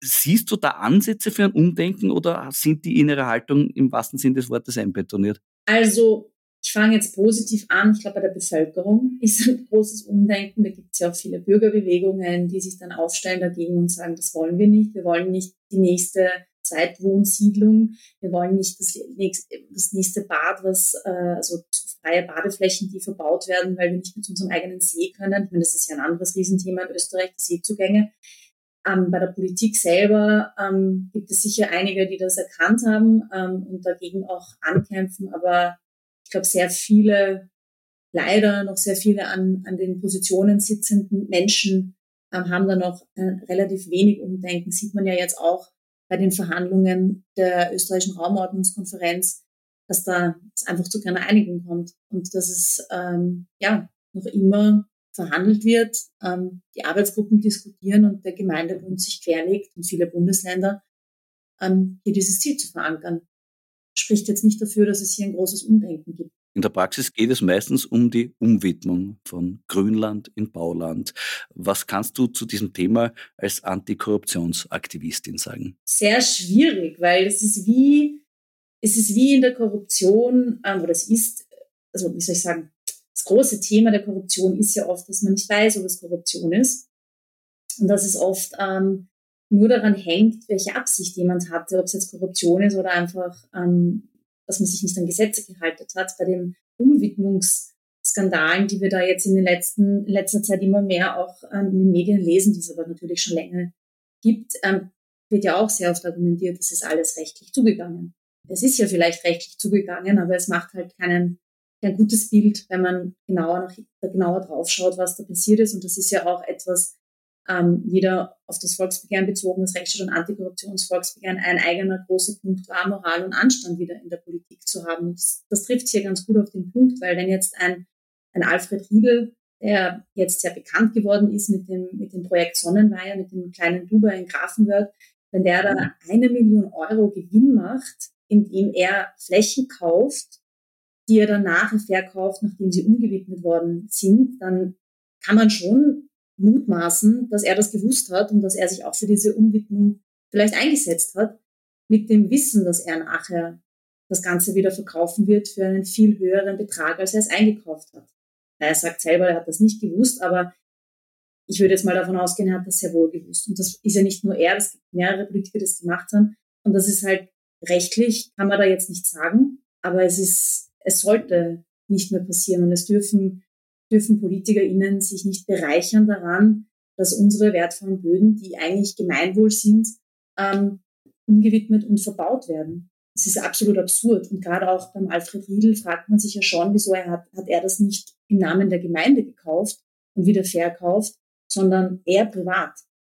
Siehst du da Ansätze für ein Umdenken oder sind die innere Haltung im wahrsten Sinne des Wortes einbetoniert? Also ich fange jetzt positiv an. Ich glaube, bei der Bevölkerung [laughs] ist ein großes Umdenken. Da gibt es ja auch viele Bürgerbewegungen, die sich dann aufstellen dagegen und sagen, das wollen wir nicht. Wir wollen nicht die nächste Zweitwohnsiedlung. Wir wollen nicht das nächste, das nächste Bad, was, äh, also freie Badeflächen, die verbaut werden, weil wir nicht mit unserem eigenen See können. Ich meine, das ist ja ein anderes Riesenthema in Österreich, die Seezugänge. Ähm, bei der Politik selber ähm, gibt es sicher einige, die das erkannt haben ähm, und dagegen auch ankämpfen, aber ich glaube, sehr viele, leider noch sehr viele an, an den Positionen sitzenden Menschen ähm, haben da noch äh, relativ wenig Umdenken. Sieht man ja jetzt auch bei den Verhandlungen der österreichischen Raumordnungskonferenz, dass da einfach zu keiner Einigung kommt und dass es ähm, ja noch immer verhandelt wird, ähm, die Arbeitsgruppen diskutieren und der Gemeindebund sich querlegt und viele Bundesländer ähm, hier dieses Ziel zu verankern. Spricht jetzt nicht dafür, dass es hier ein großes Umdenken gibt. In der Praxis geht es meistens um die Umwidmung von Grünland in Bauland. Was kannst du zu diesem Thema als Antikorruptionsaktivistin sagen? Sehr schwierig, weil es ist wie, es ist wie in der Korruption, ähm, oder es ist, also wie soll ich sagen, das große Thema der Korruption ist ja oft, dass man nicht weiß, ob es Korruption ist. Und dass es oft ähm, nur daran hängt, welche Absicht jemand hatte, ob es jetzt Korruption ist oder einfach ähm, dass man sich nicht an Gesetze gehalten hat. Bei den Umwidmungsskandalen, die wir da jetzt in, den letzten, in letzter Zeit immer mehr auch ähm, in den Medien lesen, die es aber natürlich schon länger gibt, ähm, wird ja auch sehr oft argumentiert, das ist alles rechtlich zugegangen. Es ist ja vielleicht rechtlich zugegangen, aber es macht halt keinen, kein gutes Bild, wenn man genauer, genauer drauf schaut, was da passiert ist. Und das ist ja auch etwas, ähm, wieder auf das Volksbegehren bezogen, das Rechtsstaat- und Antikorruptionsvolksbegehren, ein eigener großer Punkt war, Moral und Anstand wieder in der Politik zu haben. Das, das trifft hier ganz gut auf den Punkt, weil wenn jetzt ein, ein Alfred Riedel, der jetzt sehr bekannt geworden ist mit dem, mit dem Projekt Sonnenweiher, mit dem kleinen Dubai in Grafenwörth, wenn der da eine Million Euro Gewinn macht, indem er Flächen kauft, die er dann nachher verkauft, nachdem sie umgewidmet worden sind, dann kann man schon mutmaßen, dass er das gewusst hat und dass er sich auch für diese Umwidmung vielleicht eingesetzt hat, mit dem Wissen, dass er nachher das Ganze wieder verkaufen wird für einen viel höheren Betrag, als er es eingekauft hat. Er sagt selber, er hat das nicht gewusst, aber ich würde jetzt mal davon ausgehen, er hat das sehr wohl gewusst. Und das ist ja nicht nur er, es gibt mehrere Politiker, die das gemacht haben. Und das ist halt rechtlich, kann man da jetzt nicht sagen, aber es ist, es sollte nicht mehr passieren und es dürfen dürfen PolitikerInnen sich nicht bereichern daran, dass unsere wertvollen Böden, die eigentlich Gemeinwohl sind, ähm, umgewidmet und verbaut werden. Das ist absolut absurd. Und gerade auch beim Alfred Riedel fragt man sich ja schon, wieso er hat, hat er das nicht im Namen der Gemeinde gekauft und wieder verkauft, sondern er privat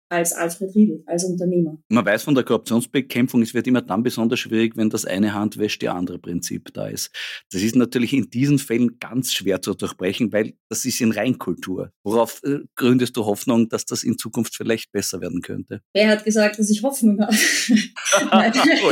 als Alfred Riedel, als Unternehmer. Man weiß von der Korruptionsbekämpfung, es wird immer dann besonders schwierig, wenn das eine Hand wäscht die andere Prinzip da ist. Das ist natürlich in diesen Fällen ganz schwer zu durchbrechen, weil das ist in Reinkultur. Worauf äh, gründest du Hoffnung, dass das in Zukunft vielleicht besser werden könnte? Wer hat gesagt, dass ich Hoffnung habe? [laughs] [laughs] oh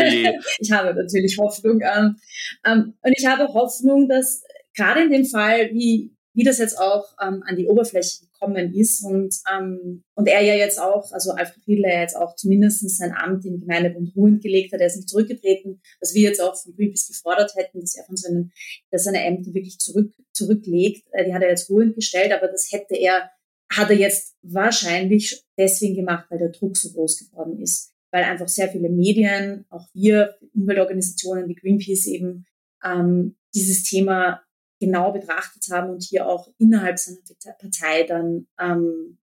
ich habe natürlich Hoffnung. Ähm, ähm, und ich habe Hoffnung, dass gerade in dem Fall, wie, wie das jetzt auch ähm, an die Oberfläche gekommen ist und, ähm, und er ja jetzt auch, also Alfred Riedler jetzt auch zumindest sein Amt im Gemeindebund ruhend gelegt hat, er ist nicht zurückgetreten, was wir jetzt auch von Greenpeace gefordert hätten, dass er von seinen, dass seine Ämter wirklich zurück, zurücklegt. Äh, die hat er jetzt ruhend gestellt, aber das hätte er, hat er jetzt wahrscheinlich deswegen gemacht, weil der Druck so groß geworden ist. Weil einfach sehr viele Medien, auch wir, Umweltorganisationen wie Greenpeace eben, ähm, dieses Thema genau betrachtet haben und hier auch innerhalb seiner Partei dann, ähm,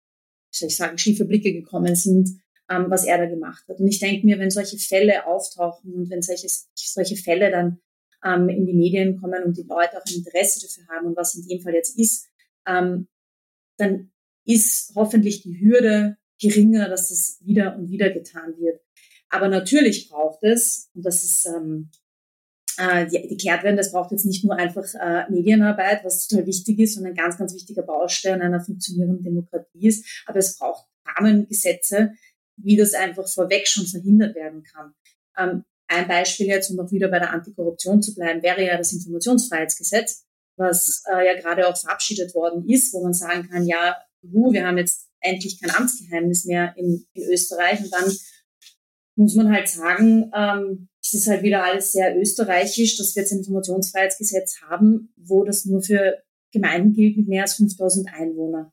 soll ich sagen, schiefe Blicke gekommen sind, ähm, was er da gemacht hat. Und ich denke mir, wenn solche Fälle auftauchen und wenn solche, solche Fälle dann ähm, in die Medien kommen und die Leute auch ein Interesse dafür haben und was in dem Fall jetzt ist, ähm, dann ist hoffentlich die Hürde geringer, dass es wieder und wieder getan wird. Aber natürlich braucht es, und das ist ähm, äh, die, die werden. Das braucht jetzt nicht nur einfach äh, Medienarbeit, was total wichtig ist und ein ganz, ganz wichtiger Baustein einer funktionierenden Demokratie ist, aber es braucht Rahmengesetze, wie das einfach vorweg schon verhindert werden kann. Ähm, ein Beispiel jetzt, um auch wieder bei der Antikorruption zu bleiben, wäre ja das Informationsfreiheitsgesetz, was äh, ja gerade auch verabschiedet worden ist, wo man sagen kann, ja, uh, wir haben jetzt endlich kein Amtsgeheimnis mehr in, in Österreich und dann muss man halt sagen, ähm, es ist halt wieder alles sehr österreichisch, dass wir jetzt ein Informationsfreiheitsgesetz haben, wo das nur für Gemeinden gilt mit mehr als 5000 Einwohnern.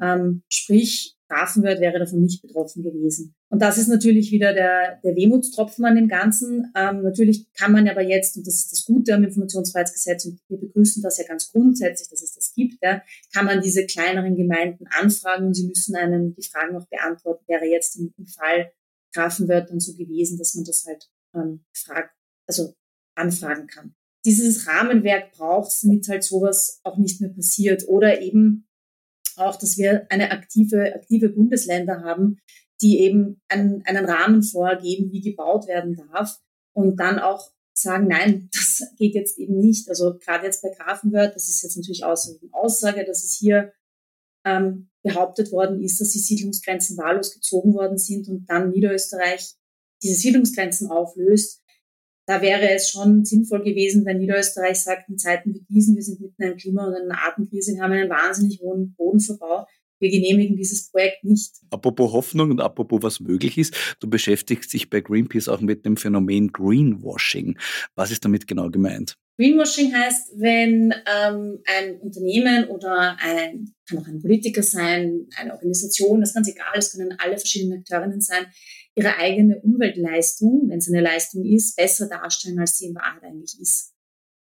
Ähm, sprich, Grafenwörth wäre davon nicht betroffen gewesen. Und das ist natürlich wieder der, der Wehmutstropfen an dem Ganzen. Ähm, natürlich kann man aber jetzt, und das ist das Gute am Informationsfreiheitsgesetz, und wir begrüßen das ja ganz grundsätzlich, dass es das gibt, ja, kann man diese kleineren Gemeinden anfragen und sie müssen einem die Fragen auch beantworten. Wäre jetzt im, im Fall Grafenwörth dann so gewesen, dass man das halt ähm, frag, also anfragen kann. Dieses Rahmenwerk braucht es, damit halt sowas auch nicht mehr passiert. Oder eben auch, dass wir eine aktive, aktive Bundesländer haben, die eben einen, einen Rahmen vorgeben, wie gebaut werden darf und dann auch sagen, nein, [laughs] das geht jetzt eben nicht. Also gerade jetzt bei Grafenwörth, das ist jetzt natürlich Aussage, Aussage dass es hier ähm, behauptet worden ist, dass die Siedlungsgrenzen wahllos gezogen worden sind und dann Niederösterreich diese Siedlungsgrenzen auflöst, da wäre es schon sinnvoll gewesen, wenn Niederösterreich sagt, in Zeiten wie diesen, wir sind mitten in einer Klima- und einer Artenkrise, wir haben einen wahnsinnig hohen Bodenverbau, wir genehmigen dieses Projekt nicht. Apropos Hoffnung und apropos was möglich ist, du beschäftigst dich bei Greenpeace auch mit dem Phänomen Greenwashing. Was ist damit genau gemeint? Greenwashing heißt, wenn ähm, ein Unternehmen oder ein, kann auch ein Politiker sein, eine Organisation, das ist ganz egal, es können alle verschiedenen Akteurinnen sein, ihre eigene Umweltleistung, wenn es eine Leistung ist, besser darstellen, als sie in Wahrheit eigentlich ist.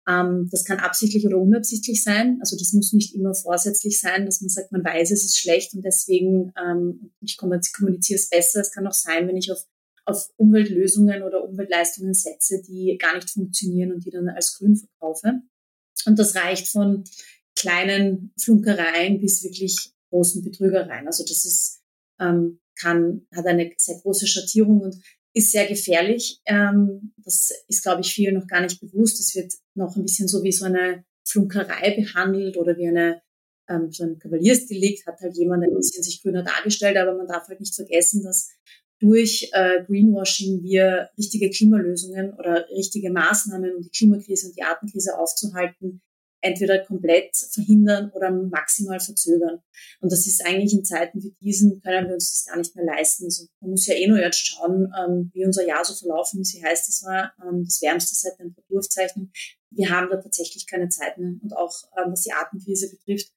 Ähm, das kann absichtlich oder unabsichtlich sein. Also das muss nicht immer vorsätzlich sein, dass man sagt, man weiß, es ist schlecht und deswegen ähm, ich kommuniziere es besser. Es kann auch sein, wenn ich auf, auf Umweltlösungen oder Umweltleistungen setze, die gar nicht funktionieren und die dann als grün verkaufe. Und das reicht von kleinen Flunkereien bis wirklich großen Betrügereien. Also das ist ähm, kann, hat eine sehr große Schattierung und ist sehr gefährlich. Ähm, das ist, glaube ich, vielen noch gar nicht bewusst. Es wird noch ein bisschen so wie so eine Flunkerei behandelt oder wie eine, ähm, so ein Kavaliersdelikt, hat halt jemand ein bisschen sich grüner dargestellt, aber man darf halt nicht vergessen, dass durch äh, Greenwashing wir richtige Klimalösungen oder richtige Maßnahmen, um die Klimakrise und die Artenkrise aufzuhalten, entweder komplett verhindern oder maximal verzögern. Und das ist eigentlich in Zeiten wie diesen, können wir uns das gar nicht mehr leisten. Also man muss ja eh nur jetzt schauen, ähm, wie unser Jahr so verlaufen ist. Wie heißt das war ähm, das wärmste seit der Temperaturaufzeichnung. Wir haben da tatsächlich keine Zeit mehr. Und auch ähm, was die Artenkrise betrifft,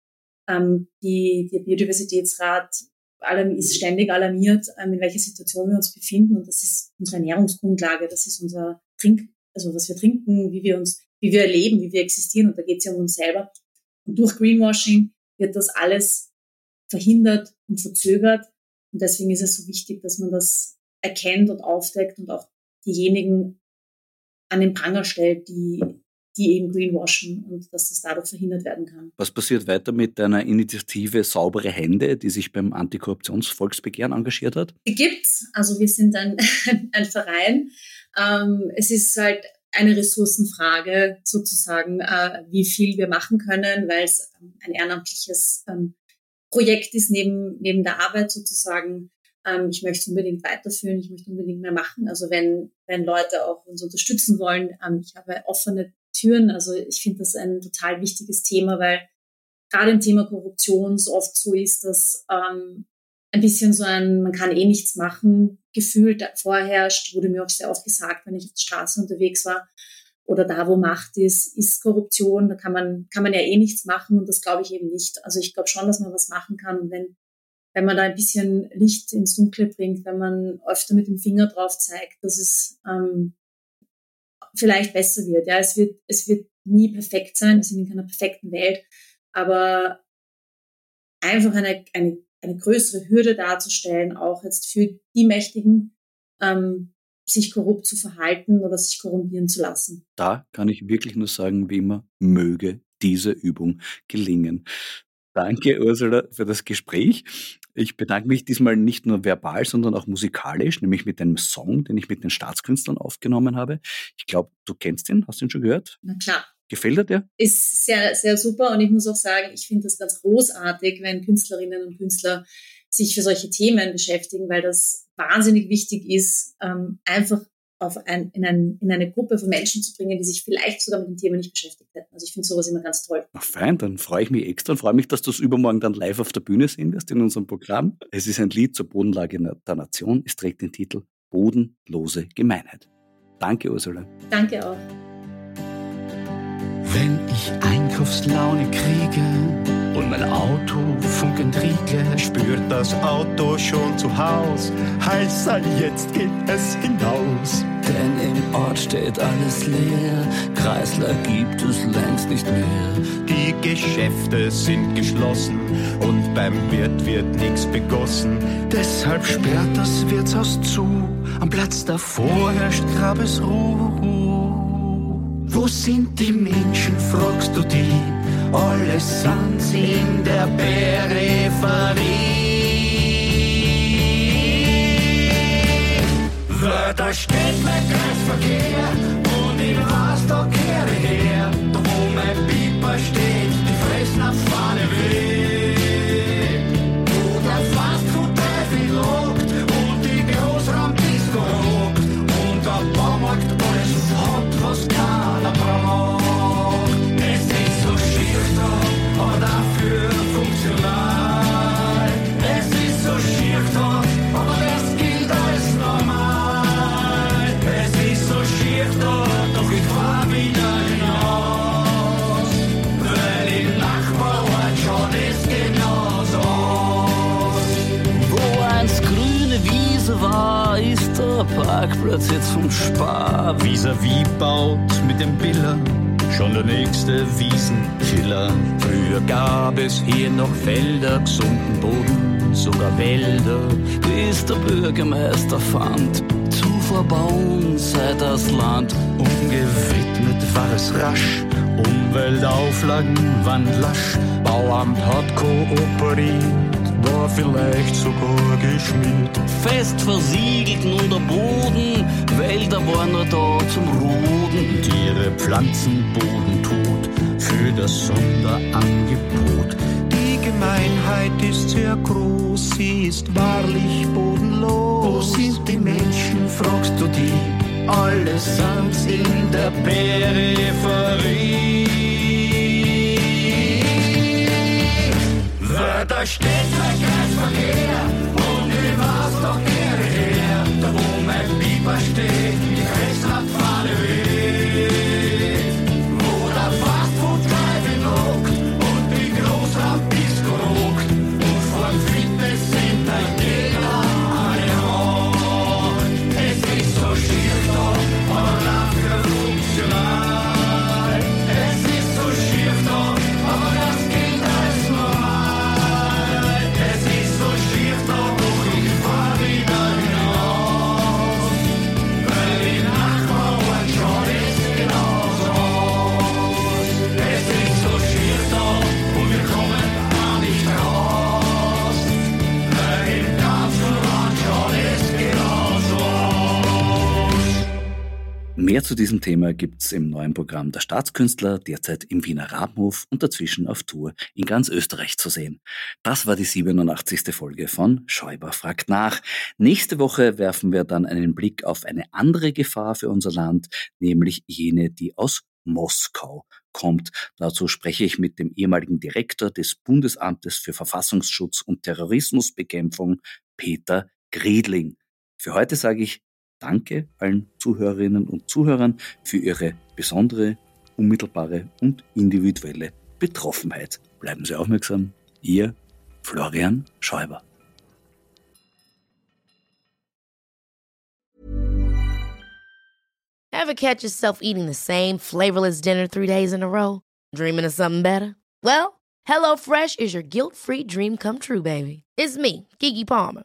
die, der Biodiversitätsrat ist ständig alarmiert, in welcher Situation wir uns befinden. Und das ist unsere Ernährungsgrundlage, das ist unser Trink, also was wir trinken, wie wir uns wie wir leben, wie wir existieren. Und da geht es ja um uns selber. Und durch Greenwashing wird das alles verhindert und verzögert. Und deswegen ist es so wichtig, dass man das erkennt und aufdeckt und auch diejenigen an den Pranger stellt, die, die eben greenwashen und dass das dadurch verhindert werden kann. Was passiert weiter mit deiner Initiative Saubere Hände, die sich beim Antikorruptionsvolksbegehren engagiert hat? Die gibt's. Also wir sind ein, [laughs] ein Verein. Ähm, es ist halt eine Ressourcenfrage sozusagen, äh, wie viel wir machen können, weil es ähm, ein ehrenamtliches ähm, Projekt ist neben, neben der Arbeit sozusagen. Ähm, ich möchte es unbedingt weiterführen, ich möchte unbedingt mehr machen. Also wenn, wenn Leute auch uns unterstützen wollen, ähm, ich habe offene Türen. Also ich finde das ein total wichtiges Thema, weil gerade im Thema Korruption so oft so ist, dass ähm, ein bisschen so ein, man kann eh nichts machen, gefühlt vorherrscht, wurde mir auch sehr oft gesagt, wenn ich auf der Straße unterwegs war oder da, wo Macht ist, ist Korruption, da kann man, kann man ja eh nichts machen und das glaube ich eben nicht. Also ich glaube schon, dass man was machen kann wenn, wenn man da ein bisschen Licht ins Dunkle bringt, wenn man öfter mit dem Finger drauf zeigt, dass es ähm, vielleicht besser wird. Ja, es wird, es wird nie perfekt sein, wir sind in keiner perfekten Welt, aber einfach eine, eine eine größere Hürde darzustellen, auch jetzt für die Mächtigen, ähm, sich korrupt zu verhalten oder sich korrumpieren zu lassen. Da kann ich wirklich nur sagen, wie immer, möge diese Übung gelingen. Danke, Ursula, für das Gespräch. Ich bedanke mich diesmal nicht nur verbal, sondern auch musikalisch, nämlich mit einem Song, den ich mit den Staatskünstlern aufgenommen habe. Ich glaube, du kennst den, hast du ihn schon gehört? Na klar. Gefällt er dir? Ist sehr, sehr super und ich muss auch sagen, ich finde das ganz großartig, wenn Künstlerinnen und Künstler sich für solche Themen beschäftigen, weil das wahnsinnig wichtig ist, ähm, einfach auf ein, in, ein, in eine Gruppe von Menschen zu bringen, die sich vielleicht sogar mit dem Thema nicht beschäftigt hätten. Also ich finde sowas immer ganz toll. Ach fein, dann freue ich mich extra und freue mich, dass du es übermorgen dann live auf der Bühne sehen wirst in unserem Programm. Es ist ein Lied zur Bodenlage der Nation. Es trägt den Titel Bodenlose Gemeinheit. Danke, Ursula. Danke auch. Wenn ich Einkaufslaune kriege und mein Auto funkend riege, spürt das Auto schon zu Haus. Heißt jetzt geht es hinaus. Denn im Ort steht alles leer, Kreisler gibt es längst nicht mehr. Die Geschäfte sind geschlossen und beim Wirt wird nichts begossen. Deshalb sperrt das Wirtshaus zu, am Platz davor herrscht Grabesruhe. Wo sind die Menschen, fragst du die? Alle sind in der Peripherie. Wörter steht mein Kreisverkehr und ich weiß, da kehre her. Da mein Pieper steht, die fressen der Parkplatz jetzt vom Spar. Vis-à-vis baut mit dem Biller schon der nächste Wiesenkiller. Früher gab es hier noch Felder, gesunden Boden, sogar Wälder. Bis der Bürgermeister fand, zu verbauen sei das Land. Umgewidmet war es rasch, Umweltauflagen waren lasch. Bauamt hat kooperiert, war vielleicht sogar geschmiert. Fest versiegelt nun der Boden, Wälder waren nur da zum Roden. Tiere, Pflanzen, Boden tot für das Sonderangebot. Die Gemeinheit ist sehr groß, sie ist wahrlich bodenlos. Wo sind die Menschen, fragst du die? Alle sind in der Peripherie. Wörter steht und ich weiß doch gerne her, da wo mein Pieper steht, die Kreisradfahne zu diesem Thema gibt's im neuen Programm der Staatskünstler, derzeit im Wiener Rabenhof und dazwischen auf Tour in ganz Österreich zu sehen. Das war die 87. Folge von Schäuber fragt nach. Nächste Woche werfen wir dann einen Blick auf eine andere Gefahr für unser Land, nämlich jene, die aus Moskau kommt. Dazu spreche ich mit dem ehemaligen Direktor des Bundesamtes für Verfassungsschutz und Terrorismusbekämpfung, Peter Griedling. Für heute sage ich Danke allen Zuhörerinnen und Zuhörern für ihre besondere, unmittelbare und individuelle Betroffenheit. Bleiben Sie aufmerksam. Ihr Florian Schäuber. Ever catch yourself eating the same flavorless dinner three days in a row? Dreaming of something better? Well, HelloFresh is your guilt-free dream come true, baby. It's me, Kiki Palmer.